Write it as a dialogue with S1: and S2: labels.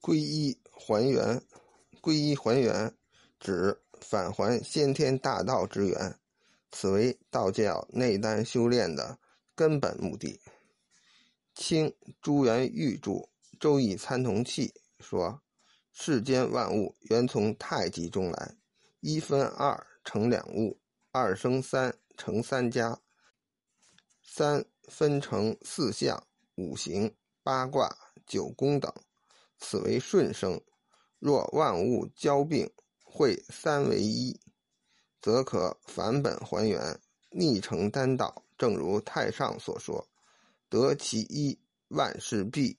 S1: 归一还原，归一还原，指返还先天大道之源，此为道教内丹修炼的根本目的。清朱元玉著《周易参同契》说：“世间万物原从太极中来，一分二成两物，二生三成三家，三分成四象、五行、八卦、九宫等。”此为顺生，若万物交并，会三为一，则可返本还原，逆成单道。正如太上所说：“得其一，万事毕。”